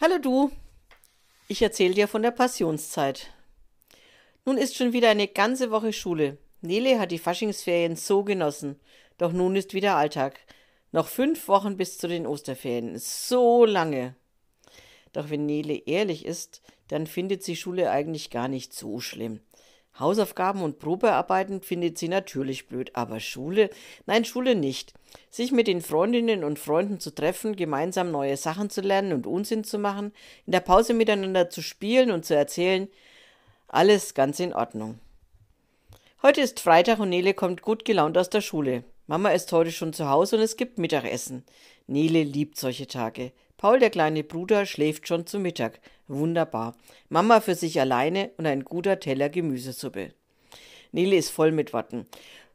Hallo du, ich erzähle dir von der Passionszeit. Nun ist schon wieder eine ganze Woche Schule. Nele hat die Faschingsferien so genossen, doch nun ist wieder Alltag. Noch fünf Wochen bis zu den Osterferien. So lange. Doch wenn Nele ehrlich ist, dann findet sie Schule eigentlich gar nicht so schlimm. Hausaufgaben und Probearbeiten findet sie natürlich blöd, aber Schule? Nein, Schule nicht. Sich mit den Freundinnen und Freunden zu treffen, gemeinsam neue Sachen zu lernen und Unsinn zu machen, in der Pause miteinander zu spielen und zu erzählen, alles ganz in Ordnung. Heute ist Freitag und Nele kommt gut gelaunt aus der Schule. Mama ist heute schon zu Hause und es gibt Mittagessen. Nele liebt solche Tage. Paul, der kleine Bruder, schläft schon zu Mittag. Wunderbar. Mama für sich alleine und ein guter Teller Gemüsesuppe. Nele ist voll mit Worten.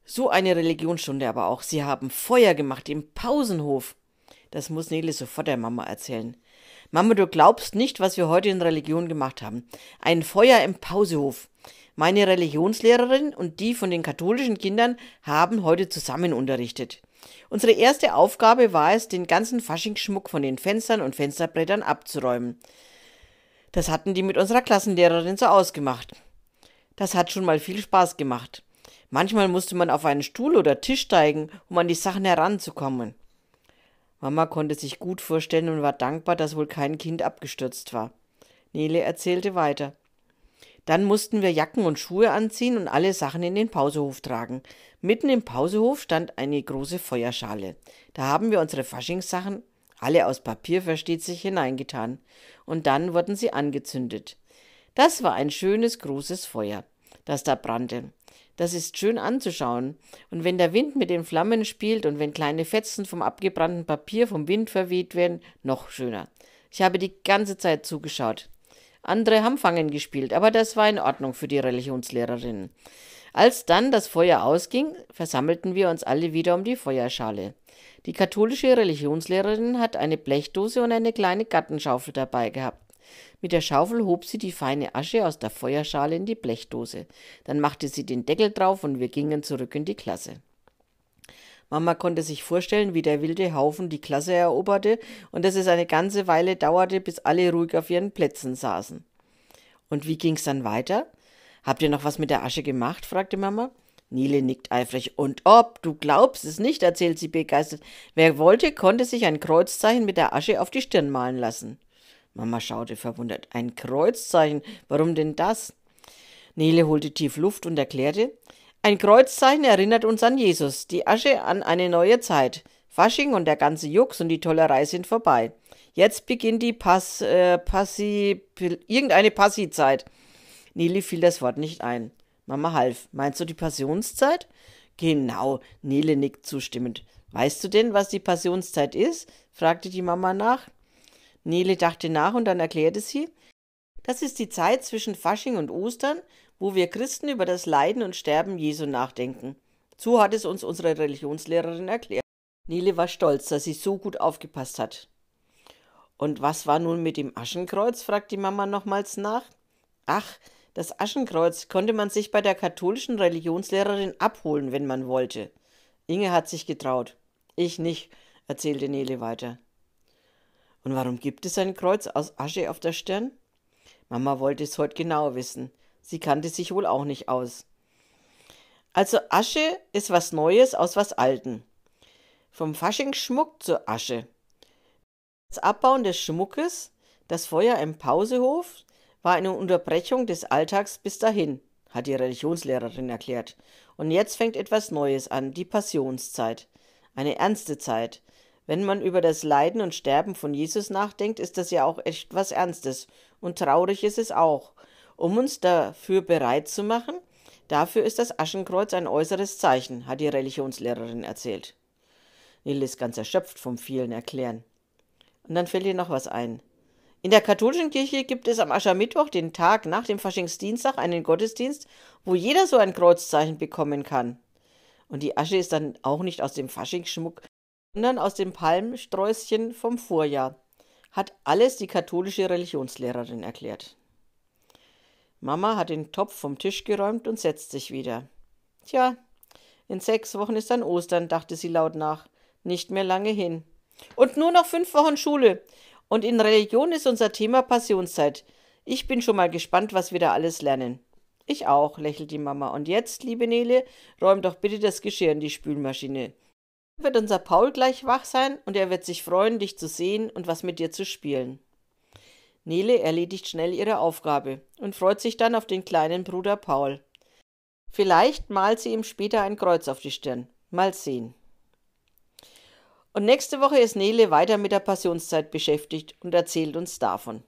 So eine Religionsstunde aber auch. Sie haben Feuer gemacht im Pausenhof. Das muss Nele sofort der Mama erzählen. Mama, du glaubst nicht, was wir heute in Religion gemacht haben. Ein Feuer im Pausehof. Meine Religionslehrerin und die von den katholischen Kindern haben heute zusammen unterrichtet. Unsere erste Aufgabe war es, den ganzen Faschingsschmuck von den Fenstern und Fensterbrettern abzuräumen. Das hatten die mit unserer Klassenlehrerin so ausgemacht. Das hat schon mal viel Spaß gemacht. Manchmal musste man auf einen Stuhl oder Tisch steigen, um an die Sachen heranzukommen. Mama konnte sich gut vorstellen und war dankbar, dass wohl kein Kind abgestürzt war. Nele erzählte weiter. Dann mussten wir Jacken und Schuhe anziehen und alle Sachen in den Pausehof tragen. Mitten im Pausehof stand eine große Feuerschale. Da haben wir unsere Faschingssachen, alle aus Papier versteht sich, hineingetan. Und dann wurden sie angezündet. Das war ein schönes großes Feuer, das da brannte. Das ist schön anzuschauen. Und wenn der Wind mit den Flammen spielt und wenn kleine Fetzen vom abgebrannten Papier vom Wind verweht werden, noch schöner. Ich habe die ganze Zeit zugeschaut. Andere haben Fangen gespielt, aber das war in Ordnung für die Religionslehrerinnen. Als dann das Feuer ausging, versammelten wir uns alle wieder um die Feuerschale. Die katholische Religionslehrerin hat eine Blechdose und eine kleine Gattenschaufel dabei gehabt. Mit der Schaufel hob sie die feine Asche aus der Feuerschale in die Blechdose. Dann machte sie den Deckel drauf und wir gingen zurück in die Klasse. Mama konnte sich vorstellen, wie der wilde Haufen die Klasse eroberte und dass es eine ganze Weile dauerte, bis alle ruhig auf ihren Plätzen saßen. Und wie ging's dann weiter? Habt ihr noch was mit der Asche gemacht? fragte Mama. Nele nickt eifrig. Und ob, du glaubst es nicht, erzählt sie begeistert. Wer wollte, konnte sich ein Kreuzzeichen mit der Asche auf die Stirn malen lassen. Mama schaute verwundert. Ein Kreuzzeichen? Warum denn das? Nele holte tief Luft und erklärte, ein Kreuzzeichen erinnert uns an Jesus, die Asche an eine neue Zeit. Fasching und der ganze Jux und die Tollerei sind vorbei. Jetzt beginnt die Pass, äh, Passi, irgendeine Passi-Zeit. Nili fiel das Wort nicht ein. Mama half. Meinst du die Passionszeit? Genau, Nele nickt zustimmend. Weißt du denn, was die Passionszeit ist? fragte die Mama nach. Nele dachte nach und dann erklärte sie, das ist die Zeit zwischen Fasching und Ostern, wo wir Christen über das Leiden und Sterben Jesu nachdenken. So hat es uns unsere Religionslehrerin erklärt. Nele war stolz, dass sie so gut aufgepasst hat. Und was war nun mit dem Aschenkreuz? fragt die Mama nochmals nach. Ach, das Aschenkreuz konnte man sich bei der katholischen Religionslehrerin abholen, wenn man wollte. Inge hat sich getraut. Ich nicht, erzählte Nele weiter. Und warum gibt es ein Kreuz aus Asche auf der Stirn? Mama wollte es heute genau wissen. Sie kannte sich wohl auch nicht aus. Also Asche ist was Neues aus was Alten. Vom Faschingsschmuck zur Asche. Das Abbauen des Schmuckes, das Feuer im Pausehof, war eine Unterbrechung des Alltags bis dahin, hat die Religionslehrerin erklärt. Und jetzt fängt etwas Neues an, die Passionszeit. Eine ernste Zeit. Wenn man über das Leiden und Sterben von Jesus nachdenkt, ist das ja auch echt was Ernstes. Und traurig ist es auch um uns dafür bereit zu machen. Dafür ist das Aschenkreuz ein äußeres Zeichen, hat die Religionslehrerin erzählt. Nil ist ganz erschöpft vom vielen Erklären. Und dann fällt ihr noch was ein. In der katholischen Kirche gibt es am Aschermittwoch, den Tag nach dem Faschingsdienstag, einen Gottesdienst, wo jeder so ein Kreuzzeichen bekommen kann. Und die Asche ist dann auch nicht aus dem Faschingsschmuck, sondern aus dem Palmsträußchen vom Vorjahr. Hat alles die katholische Religionslehrerin erklärt. Mama hat den Topf vom Tisch geräumt und setzt sich wieder. Tja, in sechs Wochen ist dann Ostern, dachte sie laut nach. Nicht mehr lange hin. Und nur noch fünf Wochen Schule. Und in Religion ist unser Thema Passionszeit. Ich bin schon mal gespannt, was wir da alles lernen. Ich auch, lächelt die Mama. Und jetzt, liebe Nele, räum doch bitte das Geschirr in die Spülmaschine. Wird unser Paul gleich wach sein und er wird sich freuen, dich zu sehen und was mit dir zu spielen. Nele erledigt schnell ihre Aufgabe und freut sich dann auf den kleinen Bruder Paul. Vielleicht malt sie ihm später ein Kreuz auf die Stirn. Mal sehen. Und nächste Woche ist Nele weiter mit der Passionszeit beschäftigt und erzählt uns davon.